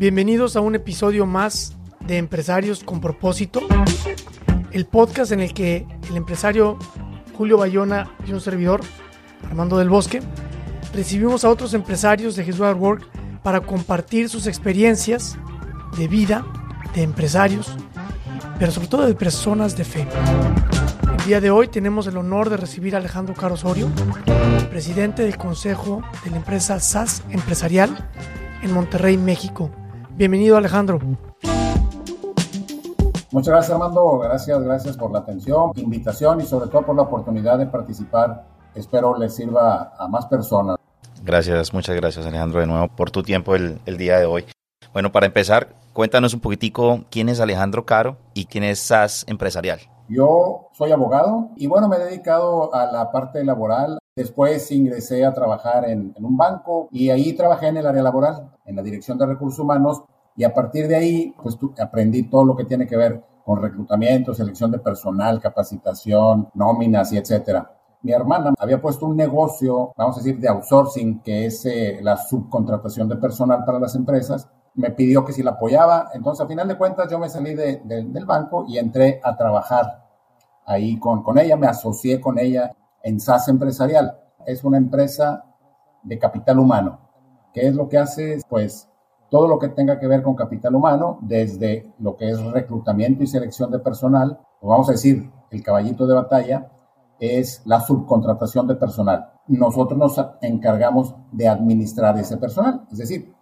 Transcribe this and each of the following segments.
Bienvenidos a un episodio más de Empresarios con propósito, el podcast en el que el empresario Julio Bayona y un servidor, Armando del Bosque, recibimos a otros empresarios de Jesús Work para compartir sus experiencias de vida, de empresarios, pero sobre todo de personas de fe. El día de hoy tenemos el honor de recibir a Alejandro Caro Osorio, presidente del Consejo de la empresa SAS Empresarial en Monterrey, México. Bienvenido Alejandro. Muchas gracias Armando, gracias, gracias por la atención, invitación y sobre todo por la oportunidad de participar. Espero les sirva a más personas. Gracias, muchas gracias Alejandro de nuevo por tu tiempo el, el día de hoy. Bueno, para empezar, cuéntanos un poquitico quién es Alejandro Caro y quién es SAS Empresarial. Yo soy abogado y bueno, me he dedicado a la parte laboral. Después ingresé a trabajar en, un banco y ahí trabajé en el área laboral, en la dirección de recursos humanos y a partir de ahí, pues aprendí todo lo que tiene que ver con reclutamiento, selección de personal, capacitación, nóminas y etcétera. Mi hermana había puesto un negocio, vamos a decir, de outsourcing, que es eh, la subcontratación de personal para las empresas. Me pidió que si la apoyaba. Entonces, a final de cuentas, yo me salí de, de, del banco y entré a trabajar ahí con ella. Me asocié con ella en SAS Empresarial. Es una empresa de capital humano. ¿Qué es lo que hace? Pues todo lo que tenga que ver con capital humano, desde lo que es reclutamiento y selección de personal, o vamos a decir, el caballito de batalla, es la subcontratación de personal. Nosotros nos encargamos de administrar ese personal, es decir,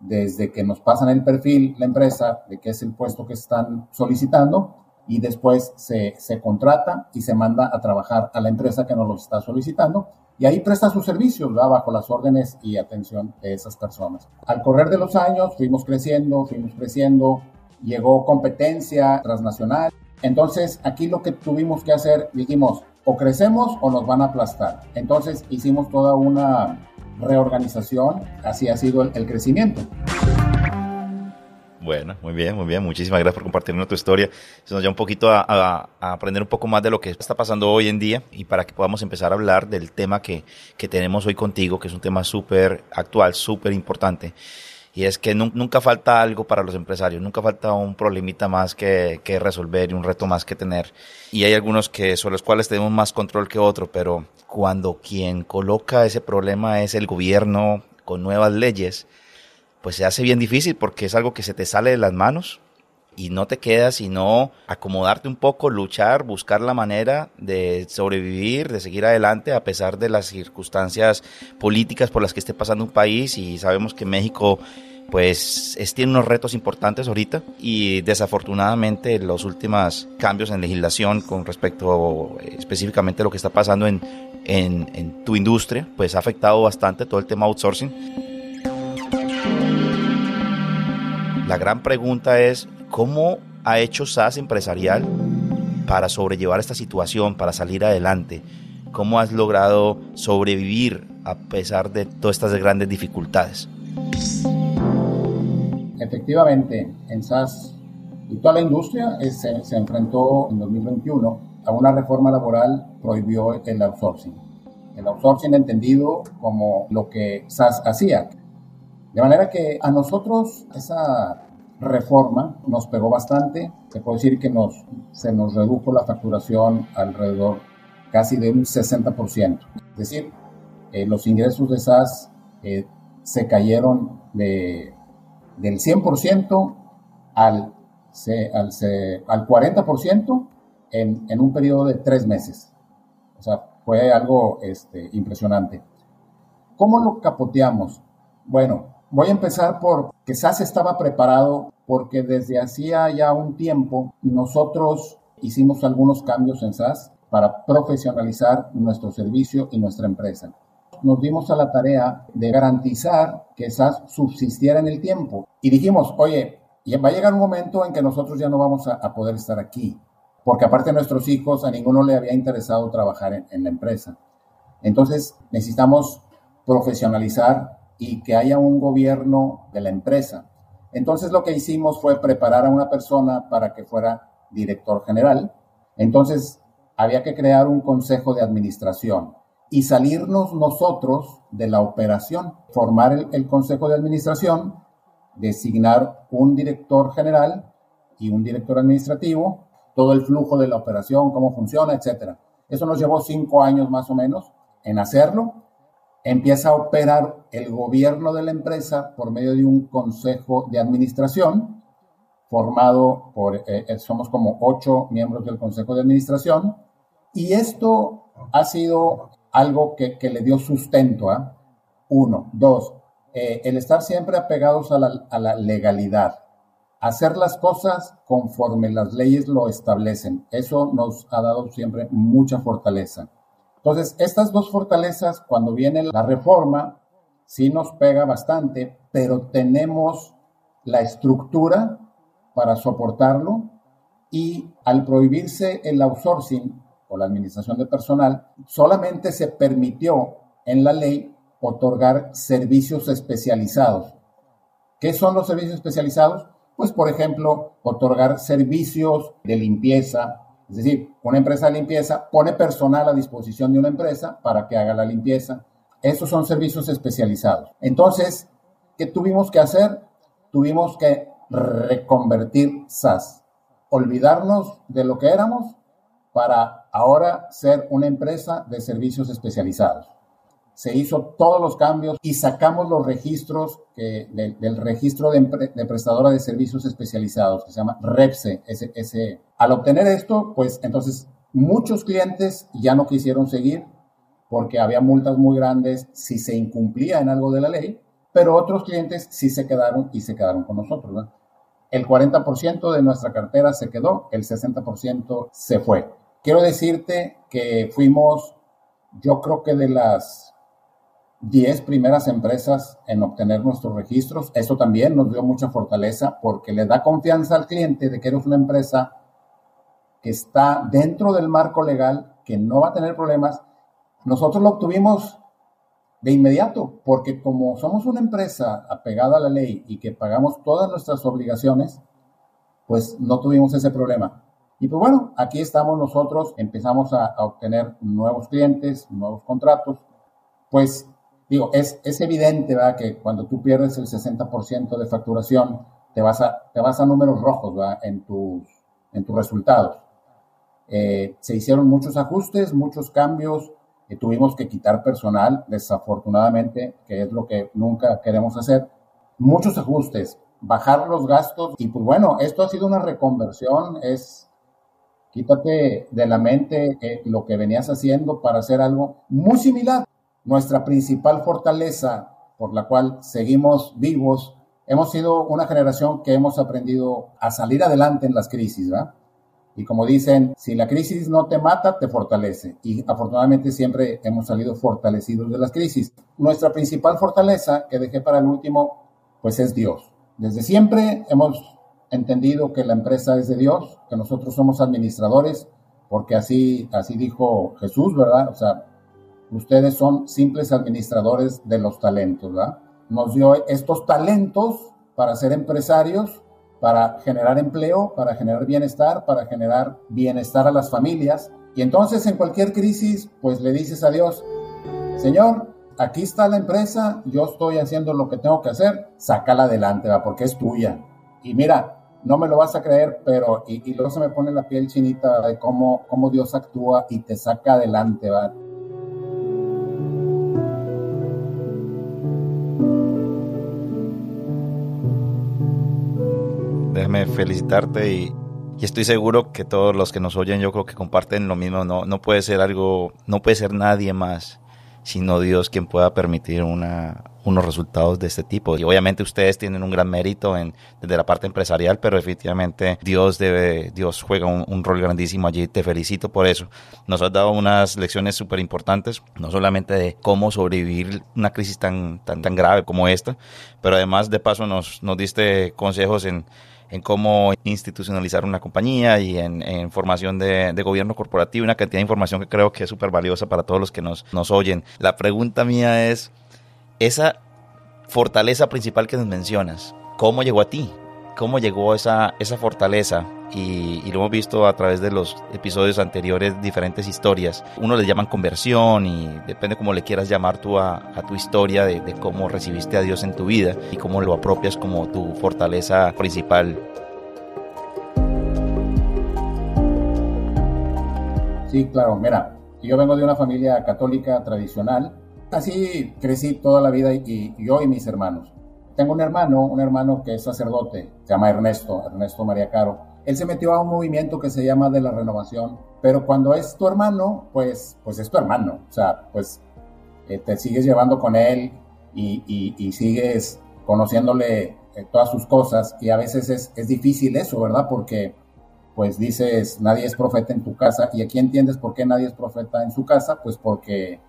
desde que nos pasan el perfil la empresa de qué es el puesto que están solicitando y después se, se contrata y se manda a trabajar a la empresa que nos lo está solicitando y ahí presta sus servicios ¿verdad? bajo las órdenes y atención de esas personas. Al correr de los años fuimos creciendo, fuimos creciendo, llegó competencia transnacional. Entonces aquí lo que tuvimos que hacer, dijimos, o crecemos o nos van a aplastar. Entonces hicimos toda una reorganización, así ha sido el, el crecimiento. Bueno, muy bien, muy bien. Muchísimas gracias por compartirnos tu historia. Eso nos lleva un poquito a, aprender un poco más de lo que está pasando hoy en día y para que podamos empezar a hablar del tema que, que tenemos hoy contigo, que es un tema súper actual, súper importante. Y es que nunca falta algo para los empresarios, nunca falta un problemita más que, que resolver y un reto más que tener. Y hay algunos que sobre los cuales tenemos más control que otros, pero cuando quien coloca ese problema es el gobierno con nuevas leyes, pues se hace bien difícil porque es algo que se te sale de las manos y no te queda sino acomodarte un poco, luchar, buscar la manera de sobrevivir, de seguir adelante a pesar de las circunstancias políticas por las que esté pasando un país. Y sabemos que México pues es, tiene unos retos importantes ahorita y desafortunadamente los últimos cambios en legislación con respecto específicamente a lo que está pasando en, en tu industria pues ha afectado bastante todo el tema outsourcing la gran pregunta es, ¿cómo ha hecho SAS empresarial para sobrellevar esta situación, para salir adelante? ¿Cómo has logrado sobrevivir a pesar de todas estas grandes dificultades? Efectivamente, en SAS y toda la industria se, se enfrentó en 2021 a una reforma laboral prohibió el outsourcing. El outsourcing entendido como lo que SAS hacía, de manera que a nosotros esa reforma nos pegó bastante. Se puede decir que nos, se nos redujo la facturación alrededor casi de un 60%. Es decir, eh, los ingresos de SAS eh, se cayeron de, del 100% al, al, al 40% en, en, un periodo de tres meses. O sea, fue algo este, impresionante. ¿Cómo lo capoteamos? Bueno, Voy a empezar por que SAS estaba preparado porque desde hacía ya un tiempo nosotros hicimos algunos cambios en SAS para profesionalizar nuestro servicio y nuestra empresa. Nos dimos a la tarea de garantizar que SAS subsistiera en el tiempo y dijimos, oye, va a llegar un momento en que nosotros ya no vamos a, poder estar aquí, porque aparte de nuestros hijos, a ninguno le había interesado trabajar en, en la empresa. Entonces necesitamos profesionalizar y que haya un gobierno de la empresa. Entonces lo que hicimos fue preparar a una persona para que fuera director general. Entonces había que crear un consejo de administración y salirnos nosotros de la operación, formar el, consejo de administración, designar un director general y un director administrativo, todo el flujo de la operación, cómo funciona, etcétera. Eso nos llevó cinco años más o menos en hacerlo empieza a operar el gobierno de la empresa por medio de un consejo de administración formado por, eh, eh, somos como ocho miembros del consejo de administración, y esto ha sido algo que, le dio sustento a, uno, dos, eh, el estar siempre apegados a la legalidad, hacer las cosas conforme las leyes lo establecen. Eso nos ha dado siempre mucha fortaleza. Entonces, estas dos fortalezas, cuando viene la reforma, sí nos pega bastante, pero tenemos la estructura para soportarlo y al prohibirse el outsourcing o la administración de personal, solamente se permitió en la ley otorgar servicios especializados. ¿Qué son los servicios especializados? Pues, por ejemplo, otorgar servicios de limpieza, es decir, una empresa de limpieza pone personal a disposición de una empresa para que haga la limpieza. Esos son servicios especializados. Entonces, ¿qué tuvimos que hacer? Tuvimos que reconvertir SAS, olvidarnos de lo que éramos para ahora ser una empresa de servicios especializados se hizo todos los cambios y sacamos los registros del registro de, prestadora de servicios especializados, que se llama REPSE. Ese, Al obtener esto, pues entonces muchos clientes ya no quisieron seguir porque había multas muy grandes si se incumplía en algo de la ley, pero otros clientes sí se quedaron y se quedaron con nosotros. El 40% de nuestra cartera se quedó, el 60% se fue. Quiero decirte que fuimos, yo creo que de las 10 primeras empresas en obtener nuestros registros. Eso también nos dio mucha fortaleza porque le da confianza al cliente de que eres una empresa que está dentro del marco legal, que no va a tener problemas. Nosotros lo obtuvimos de inmediato porque como somos una empresa apegada a la ley y que pagamos todas nuestras obligaciones, pues no tuvimos ese problema. Y pues bueno, aquí estamos nosotros, empezamos a, a obtener nuevos clientes, nuevos contratos. Pues digo, es, evidente que cuando tú pierdes el 60% de facturación, te vas a, números rojos. En, tus, resultados. Eh, se hicieron muchos ajustes, muchos cambios, tuvimos que quitar personal, desafortunadamente, que es lo que nunca queremos hacer. Muchos ajustes, bajar los gastos y pues bueno, esto ha sido una reconversión, es quítate de la mente eh, lo que venías haciendo para hacer algo muy similar nuestra principal fortaleza por la cual seguimos vivos. Hemos sido una generación que hemos aprendido a salir adelante en las crisis, ¿verdad? Y como dicen, si la crisis no te mata, te fortalece. Y afortunadamente siempre hemos salido fortalecidos de las crisis. Nuestra principal fortaleza, que dejé para el último, pues es Dios. Desde siempre hemos entendido que la empresa es de Dios, que nosotros somos administradores, porque así, así dijo Jesús, ¿verdad? O sea, Ustedes son simples administradores de los talentos, ¿verdad? Nos dio estos talentos para ser empresarios, para generar empleo, para generar bienestar, para generar bienestar a las familias. Y entonces en cualquier crisis, pues le dices a Dios, Señor, aquí está la empresa, yo estoy haciendo lo que tengo que hacer, sácala adelante, ¿va? porque es tuya. Y mira, no me lo vas a creer, pero y, luego se me pone la piel chinita de cómo, cómo Dios actúa y te saca adelante, ¿va? Déjame felicitarte y, estoy seguro que todos los que nos oyen yo creo que comparten lo mismo. No, no puede ser algo, no puede ser nadie más sino Dios quien pueda permitir una, unos resultados de este tipo. Y obviamente ustedes tienen un gran mérito en, desde la parte empresarial, pero definitivamente Dios debe, Dios juega un, rol grandísimo allí. Te felicito por eso. Nos has dado unas lecciones súper importantes, no solamente de cómo sobrevivir una crisis tan, tan, tan grave como esta, pero además de paso nos, nos diste consejos en en cómo institucionalizar una compañía y en, formación de, gobierno corporativo, una cantidad de información que creo que es súper valiosa para todos los que nos, nos oyen. La pregunta mía es, esa fortaleza principal que nos mencionas, ¿cómo llegó a ti? ¿Cómo llegó esa, esa fortaleza? Y, lo hemos visto a través de los episodios anteriores, diferentes historias. Uno le llaman conversión y depende cómo le quieras llamar tú a, tu historia de, de, cómo recibiste a Dios en tu vida y cómo lo apropias como tu fortaleza principal. Sí, claro, mira, yo vengo de una familia católica tradicional Así crecí toda la vida y, yo y mis hermanos. Tengo un hermano, un hermano que es sacerdote, se llama Ernesto, Ernesto María Caro. Él se metió a un movimiento que se llama de la renovación, pero cuando es tu hermano, pues, pues es tu hermano. O sea, pues eh, te sigues llevando con él y, sigues conociéndole eh, todas sus cosas y a veces es, difícil eso, ¿verdad? Porque pues dices, nadie es profeta en tu casa y aquí entiendes por qué nadie es profeta en su casa, pues porque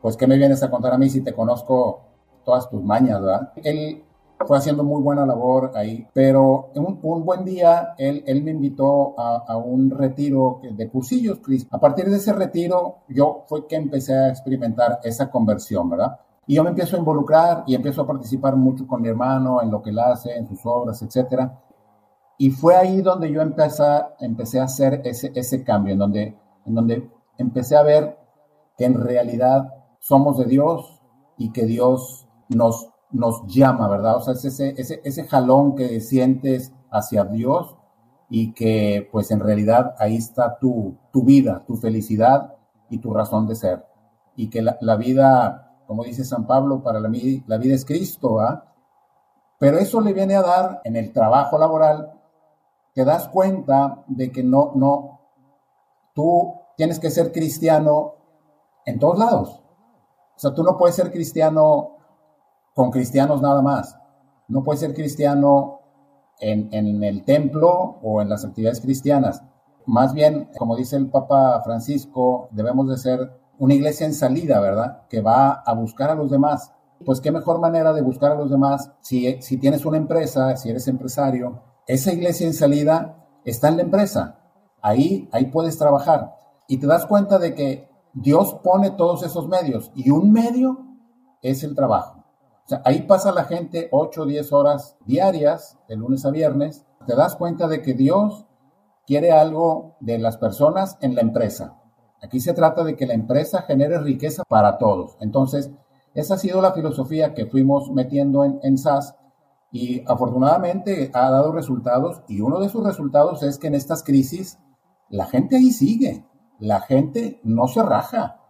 pues ¿qué me vienes a contar a mí si te conozco todas tus mañas, verdad? Él fue haciendo muy buena labor ahí, pero un, un buen día él, él me invitó a, a, un retiro de cursillos, Chris. A partir de ese retiro, yo fue que empecé a experimentar esa conversión, ¿verdad? Y yo me empiezo a involucrar y empiezo a participar mucho con mi hermano en lo que él hace, en sus obras, etcétera. Y fue ahí donde yo empecé, empecé a hacer ese, ese cambio, en donde, en donde empecé a ver que en realidad somos de Dios y que Dios nos, nos llama, ¿verdad? O sea, es ese, ese, ese jalón que sientes hacia Dios y que pues en realidad ahí está tu, tu vida, tu felicidad y tu razón de ser. Y que la, la vida, como dice San Pablo, para la, la vida es Cristo, ¿va? Pero eso le viene a dar en el trabajo laboral, te das cuenta de que no, no, tú tienes que ser cristiano en todos lados. O sea, tú no puedes ser cristiano con cristianos nada más. No puedes ser cristiano en, el templo o en las actividades cristianas. Más bien, como dice el Papa Francisco, debemos de ser una iglesia en salida, ¿verdad? Que va a buscar a los demás. Pues qué mejor manera de buscar a los demás si, si tienes una empresa, si eres empresario, esa iglesia en salida está en la empresa. Ahí, ahí puedes trabajar. Y te das cuenta de que Dios pone todos esos medios y un medio es el trabajo. Ahí pasa la gente 8 o 10 horas diarias, de lunes a viernes. Te das cuenta de que Dios quiere algo de las personas en la empresa. Aquí se trata de que la empresa genere riqueza para todos. Entonces, esa ha sido la filosofía que fuimos metiendo en, en SAS y afortunadamente ha dado resultados y uno de sus resultados es que en estas crisis la gente ahí sigue. La gente no se raja.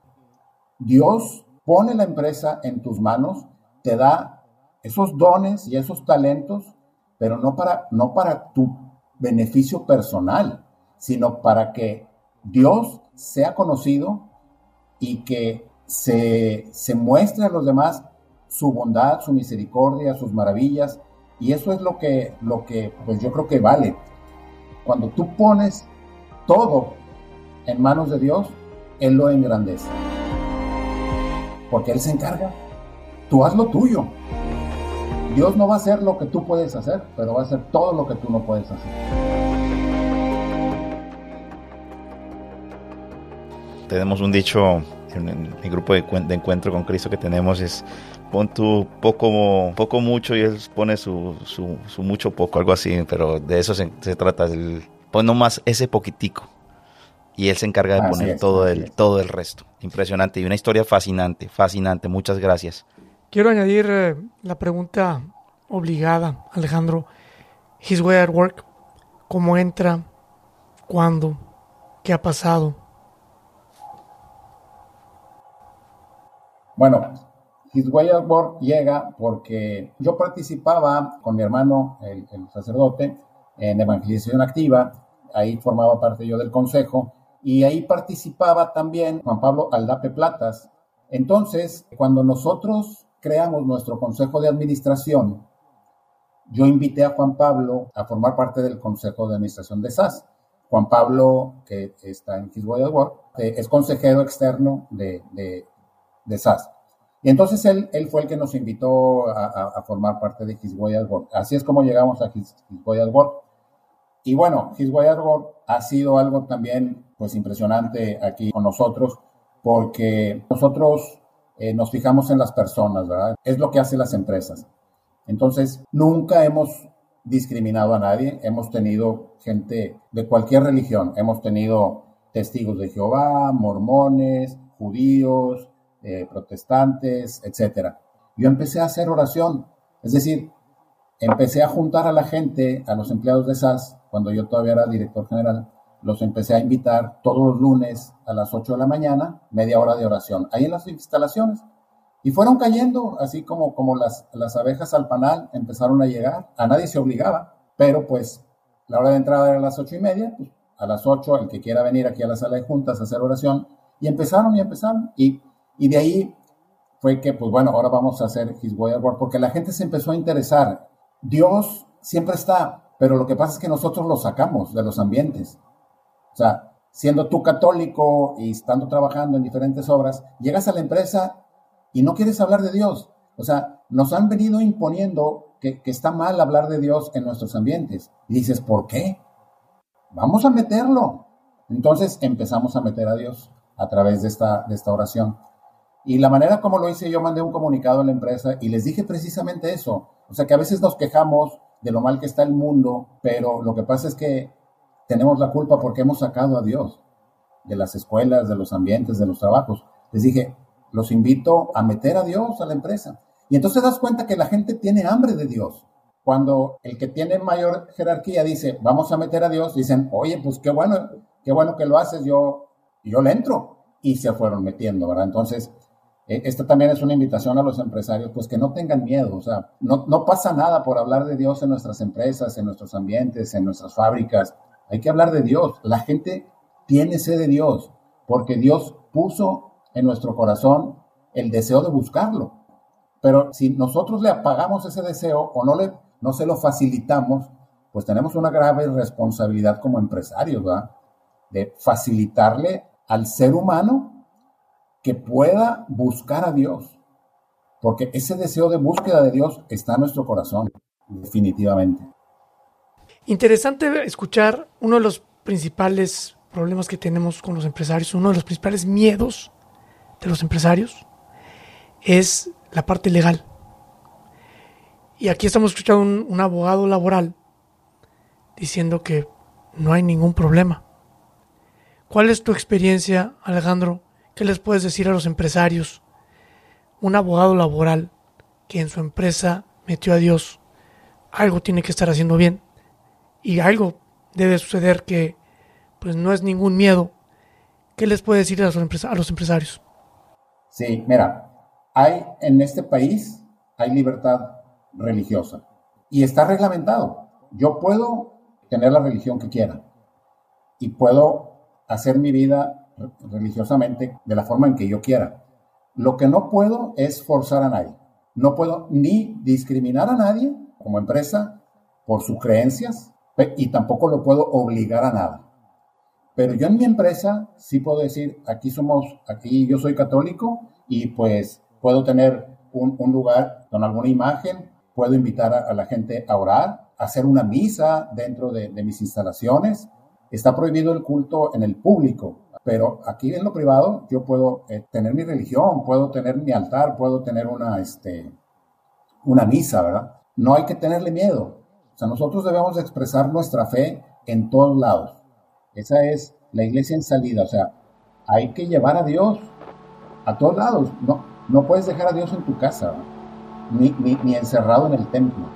Dios pone la empresa en tus manos, te da esos dones y esos talentos, pero no para, no para tu beneficio personal, sino para que Dios sea conocido y que se, se muestre a los demás su bondad, su misericordia, sus maravillas. Y eso es lo que, lo que pues yo creo que vale. Cuando tú pones todo en manos de Dios, Él lo engrandece. Porque Él se encarga. Tú haz lo tuyo. Dios no va a hacer lo que tú puedes hacer, pero va a hacer todo lo que tú no puedes hacer. Tenemos un dicho en el grupo de, encuentro con Cristo que tenemos es pon tu poco, poco mucho y él pone su, su, mucho poco, algo así, pero de eso se, trata, el, pon nomás ese poquitico y él se encarga de poner todo el, todo el resto. Impresionante y una historia fascinante, fascinante. Muchas gracias. Quiero añadir eh, la pregunta obligada, Alejandro. His way at work, ¿cómo entra? ¿Cuándo? ¿Qué ha pasado? Bueno, His Way at Work llega porque yo participaba con mi hermano, el, el sacerdote, en evangelización activa. Ahí formaba parte yo del consejo y ahí participaba también Juan Pablo Aldape Platas. Entonces, cuando nosotros creamos nuestro consejo de administración, yo invité a Juan Pablo a formar parte del consejo de administración de SAS. Juan Pablo, que está en His Way Work, es consejero externo de, de, SAS. Y entonces él, él fue el que nos invitó a, formar parte de His Way. Así es como llegamos a His, Work. Y bueno, His Way ha sido algo también pues impresionante aquí con nosotros porque nosotros eh, nos fijamos en las personas, ¿verdad? Es lo que hacen las empresas. Entonces, nunca hemos discriminado a nadie, hemos tenido gente de cualquier religión, hemos tenido testigos de Jehová, mormones, judíos, eh, protestantes, etc. Yo empecé a hacer oración, es decir, empecé a juntar a la gente, a los empleados de SAS, cuando yo todavía era director general, los empecé a invitar todos los lunes a las 8 de la mañana, media hora de oración, ahí en las instalaciones. Y fueron cayendo, así como, como las, las abejas al panal empezaron a llegar. A nadie se obligaba, pero pues la hora de entrada era a las ocho y media. Pues, a las ocho, el que quiera venir aquí a la sala de juntas a hacer oración. Y empezaron y empezaron. Y, y de ahí fue que, pues bueno, ahora vamos a hacer His Way Work, porque la gente se empezó a interesar. Dios siempre está, pero lo que pasa es que nosotros lo sacamos de los ambientes. O sea, siendo tú católico y estando trabajando en diferentes obras, llegas a la empresa y no quieres hablar de Dios. O sea, nos han venido imponiendo que, está mal hablar de Dios en nuestros ambientes. Y dices, ¿por qué? Vamos a meterlo. Entonces empezamos a meter a Dios a través de esta, de esta oración. Y la manera como lo hice, yo mandé un comunicado a la empresa y les dije precisamente eso. O sea, que a veces nos quejamos de lo mal que está el mundo, pero lo que pasa es que tenemos la culpa porque hemos sacado a Dios de las escuelas, de los ambientes, de los trabajos. Les dije, los invito a meter a Dios a la empresa. Y entonces das cuenta que la gente tiene hambre de Dios. Cuando el que tiene mayor jerarquía dice, vamos a meter a Dios, dicen, oye, pues qué bueno, qué bueno que lo haces, yo, yo le entro. Y se fueron metiendo, ¿verdad? Entonces, e, esta también es una invitación a los empresarios, pues que no tengan miedo, o sea, no, no pasa nada por hablar de Dios en nuestras empresas, en nuestros ambientes, en nuestras fábricas. Hay que hablar de Dios. La gente tiene sed de Dios, porque Dios puso en nuestro corazón el deseo de buscarlo. Pero si nosotros le apagamos ese deseo o no, le, no se lo facilitamos, pues tenemos una grave responsabilidad como empresarios, ¿verdad? De facilitarle al ser humano que pueda buscar a Dios. Porque ese deseo de búsqueda de Dios está en nuestro corazón, definitivamente. Interesante escuchar uno de los principales problemas que tenemos con los empresarios, uno de los principales miedos de los empresarios es la parte legal. Y aquí estamos escuchando un, abogado laboral diciendo que no hay ningún problema. ¿Cuál es tu experiencia, Alejandro? ¿Qué les puedes decir a los empresarios? Un abogado laboral que en su empresa metió a Dios, algo tiene que estar haciendo bien y algo debe suceder que pues no es ningún miedo. ¿Qué les puede decir a los, a los empresarios? Sí, mira, hay en este país hay libertad religiosa y está reglamentado. Yo puedo tener la religión que quiera y puedo hacer mi vida religiosamente de la forma en que yo quiera. Lo que no puedo es forzar a nadie. No puedo ni discriminar a nadie como empresa por sus creencias y tampoco lo puedo obligar a nada. Pero yo en mi empresa sí puedo decir, aquí somos, aquí yo soy católico y pues puedo tener un, lugar con alguna imagen, puedo invitar a, la gente a orar, hacer una misa dentro de, mis instalaciones. Está prohibido el culto en el público, pero aquí en lo privado yo puedo eh, tener mi religión, puedo tener mi altar, puedo tener una, este, una misa, ¿verdad? No hay que tenerle miedo. O sea, nosotros debemos expresar nuestra fe en todos lados. Esa es la iglesia en salida. O sea, hay que llevar a Dios a todos lados. No, no puedes dejar a Dios en tu casa, ni, ni, encerrado en el templo.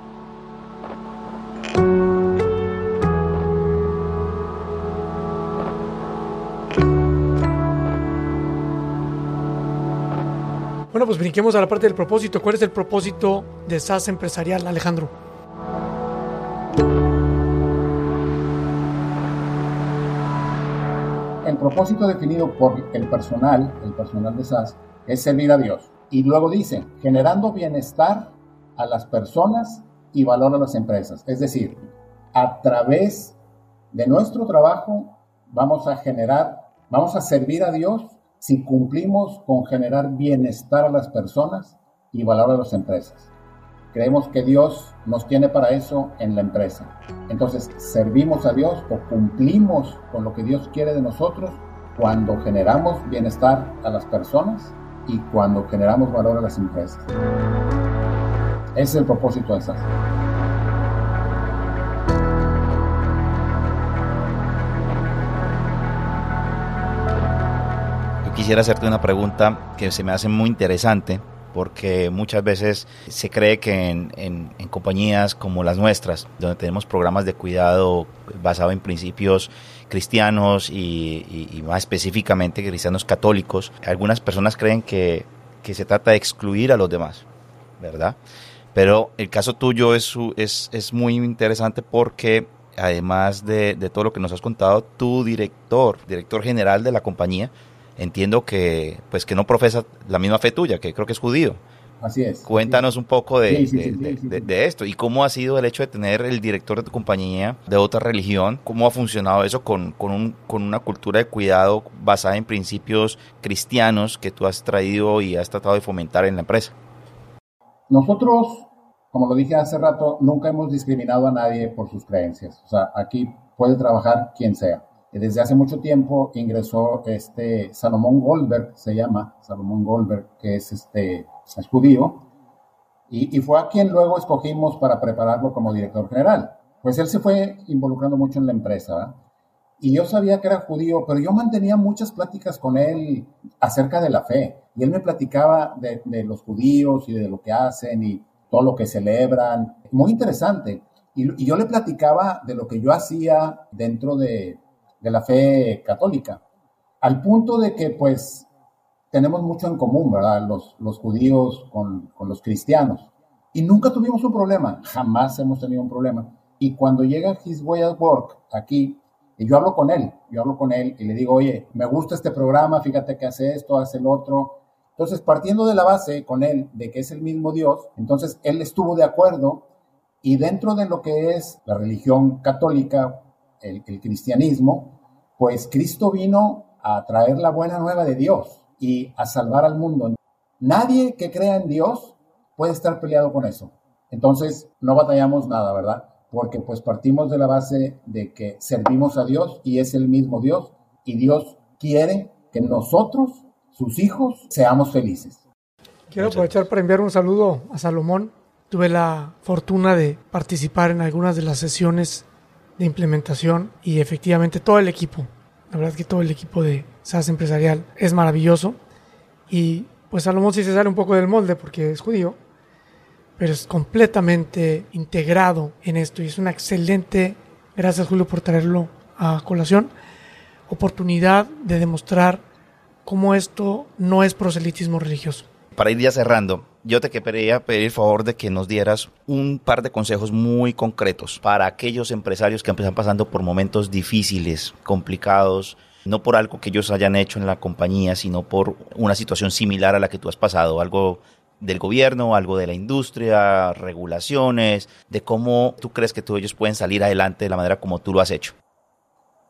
Bueno, pues brinquemos a la parte del propósito. ¿Cuál es el propósito de SAS empresarial, Alejandro? El propósito definido por el personal, el personal de SAS, es servir a Dios. Y luego dice, generando bienestar a las personas y valor a las empresas. Es decir, a través de nuestro trabajo vamos a generar, vamos a servir a Dios si cumplimos con generar bienestar a las personas y valor a las empresas. Creemos que Dios nos tiene para eso en la empresa. Entonces, servimos a Dios o cumplimos con lo que Dios quiere de nosotros cuando generamos bienestar a las personas y cuando generamos valor a las empresas. Ese es el propósito de SAS. Yo quisiera hacerte una pregunta que se me hace muy interesante porque muchas veces se cree que en, compañías como las nuestras, donde tenemos programas de cuidado basados en principios cristianos y, más específicamente cristianos católicos, algunas personas creen que, se trata de excluir a los demás, ¿verdad? Pero el caso tuyo es, muy interesante porque además de, de, todo lo que nos has contado, tu director, director general de la compañía, entiendo que pues que no profesa la misma fe tuya, que creo que es judío. Así es. Cuéntanos un poco de, de, esto y cómo ha sido el hecho de tener el director de tu compañía de otra religión, cómo ha funcionado eso con, con, un, con una cultura de cuidado basada en principios cristianos que tú has traído y has tratado de fomentar en la empresa. Nosotros, como lo dije hace rato, nunca hemos discriminado a nadie por sus creencias. O sea, aquí puede trabajar quien sea. Desde hace mucho tiempo ingresó este Salomón Goldberg, se llama Salomón Goldberg, que es este es judío, y, fue a quien luego escogimos para prepararlo como director general. Pues él se fue involucrando mucho en la empresa, y yo sabía que era judío, pero yo mantenía muchas pláticas con él acerca de la fe, y él me platicaba de, los judíos y de lo que hacen y todo lo que celebran, muy interesante. y yo le platicaba de lo que yo hacía dentro de, de la fe católica, al punto de que pues tenemos mucho en común, ¿verdad? Los, los judíos con, con los cristianos. Y nunca tuvimos un problema, jamás hemos tenido un problema. Y cuando llega His Way at Work aquí, y yo hablo con él, yo hablo con él y le digo, oye, me gusta este programa, fíjate que hace esto, hace el otro. Entonces, partiendo de la base con él de que es el mismo Dios, entonces él estuvo de acuerdo y dentro de lo que es la religión católica, el, cristianismo, pues Cristo vino a traer la buena nueva de Dios y a salvar al mundo. Nadie que crea en Dios puede estar peleado con eso. Entonces, no batallamos nada, ¿verdad? Porque pues partimos de la base de que servimos a Dios y es el mismo Dios y Dios quiere que nosotros, sus hijos, seamos felices. Quiero aprovechar para enviar un saludo a Salomón. Tuve la fortuna de participar en algunas de las sesiones de implementación y efectivamente todo el equipo, la verdad que todo el equipo de SAS empresarial es maravilloso y pues Salomón sí se sale un poco del molde porque es judío, pero es completamente integrado en esto y es una excelente, gracias Julio por traerlo a colación, oportunidad de demostrar cómo esto no es proselitismo religioso. Para ir ya cerrando, yo te quería pedir el favor de que nos dieras un par de consejos muy concretos para aquellos empresarios que están pasando por momentos difíciles, complicados, no por algo que ellos hayan hecho en la compañía, sino por una situación similar a la que tú has pasado, algo del gobierno, algo de la industria, regulaciones, de cómo tú crees que tú ellos pueden salir adelante de la manera como tú lo has hecho.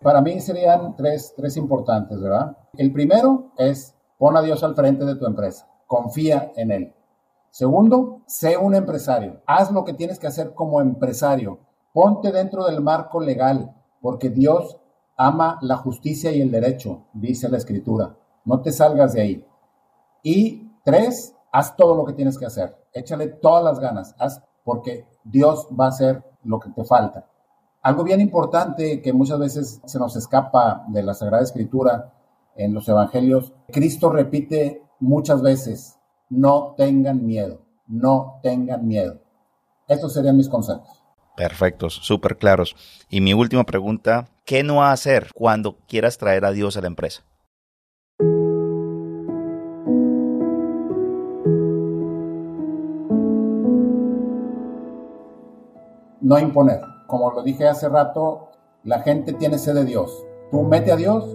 Para mí serían tres, tres importantes, ¿verdad? El primero es pon a Dios al frente de tu empresa, confía en Él. Segundo, sé un empresario. Haz lo que tienes que hacer como empresario. Ponte dentro del marco legal, porque Dios ama la justicia y el derecho, dice la escritura. No te salgas de ahí. Y tres, haz todo lo que tienes que hacer. Échale todas las ganas, haz porque Dios va a hacer lo que te falta. Algo bien importante que muchas veces se nos escapa de la Sagrada Escritura en los Evangelios, Cristo repite muchas veces, no tengan miedo, no tengan miedo. Estos serían mis consejos. Perfectos, súper claros. Y mi última pregunta, ¿qué no hacer cuando quieras traer a Dios a la empresa? No imponer. Como lo dije hace rato, la gente tiene sed de Dios. Tú mete a Dios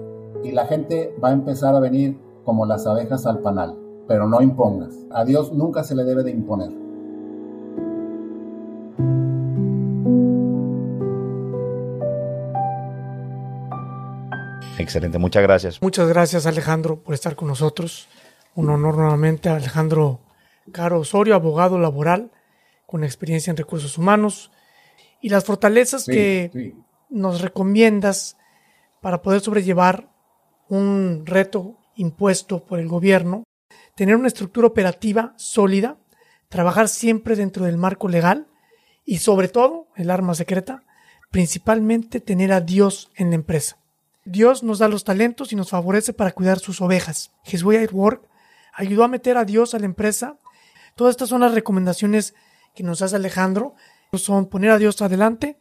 y la gente va a empezar a venir como las abejas al panal pero no impongas. A Dios nunca se le debe de imponer. Excelente, muchas gracias. Muchas gracias Alejandro por estar con nosotros. Un honor nuevamente a Alejandro Caro Osorio, abogado laboral con experiencia en recursos humanos y las fortalezas Sí, que sí. nos recomiendas para poder sobrellevar un reto impuesto por el gobierno, tener una estructura operativa sólida, trabajar siempre dentro del marco legal y sobre todo, el arma secreta, principalmente tener a Dios en la empresa. Dios nos da los talentos y nos favorece para cuidar sus ovejas. His Way at Work ayudó a meter a Dios a la empresa. Todas estas son las recomendaciones que nos hace Alejandro. Son poner a Dios adelante,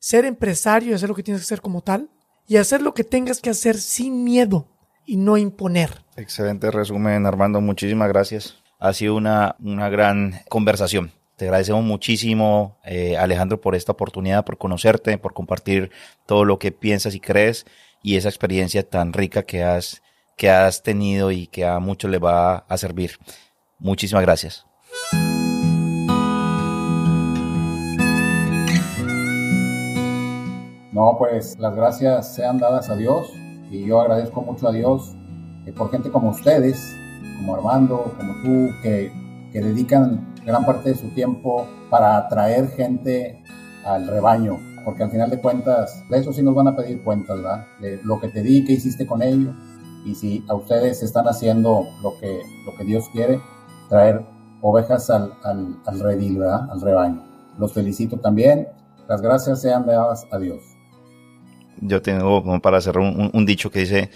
ser empresario y hacer lo que tienes que hacer como tal, y hacer lo que tengas que hacer sin miedo y no imponer. Excelente resumen, Armando. Muchísimas gracias. Ha sido una, una gran conversación. Te agradecemos muchísimo, eh, Alejandro, por esta oportunidad, por conocerte, por compartir todo lo que piensas y crees y esa experiencia tan rica que has, que has tenido y que a muchos les va a servir. Muchísimas gracias. No, pues las gracias sean dadas a Dios y yo agradezco mucho a Dios eh, por gente como ustedes, como Armando, como tú, que, que dedican gran parte de su tiempo para atraer gente al rebaño, porque al final de cuentas, de eso sí nos van a pedir cuentas, ¿verdad? De lo que te di, qué hiciste con ello, y si a ustedes están haciendo lo que, lo que Dios quiere, traer ovejas al, al, al redil, ¿verdad? Al rebaño. Los felicito también, las gracias sean dadas a Dios. Yo tengo como para hacer un, dicho que dice,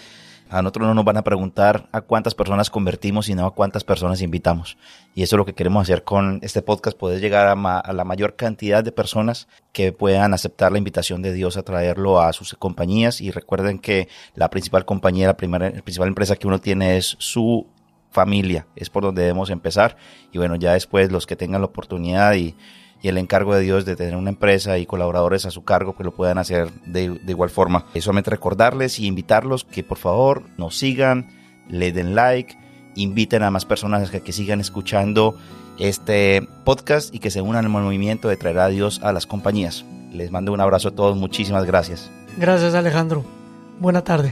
a nosotros no nos van a preguntar a cuántas personas convertimos, sino a cuántas personas invitamos. Y eso es lo que queremos hacer con este podcast, poder llegar a la mayor cantidad de personas que puedan aceptar la invitación de Dios a traerlo a sus compañías. Y recuerden que la principal compañía, la, primera, la principal empresa que uno tiene es su familia, es por donde debemos empezar. Y bueno, ya después los que tengan la oportunidad y, y el encargo de Dios de tener una empresa y colaboradores a su cargo, pues lo puedan hacer de, igual forma. Y solamente recordarles y invitarlos que por favor nos sigan, le den like, inviten a más personas que, que sigan escuchando este podcast y que se unan al movimiento de traer a Dios a las compañías. Les mando un abrazo a todos, muchísimas gracias. Gracias Alejandro. Buena tarde.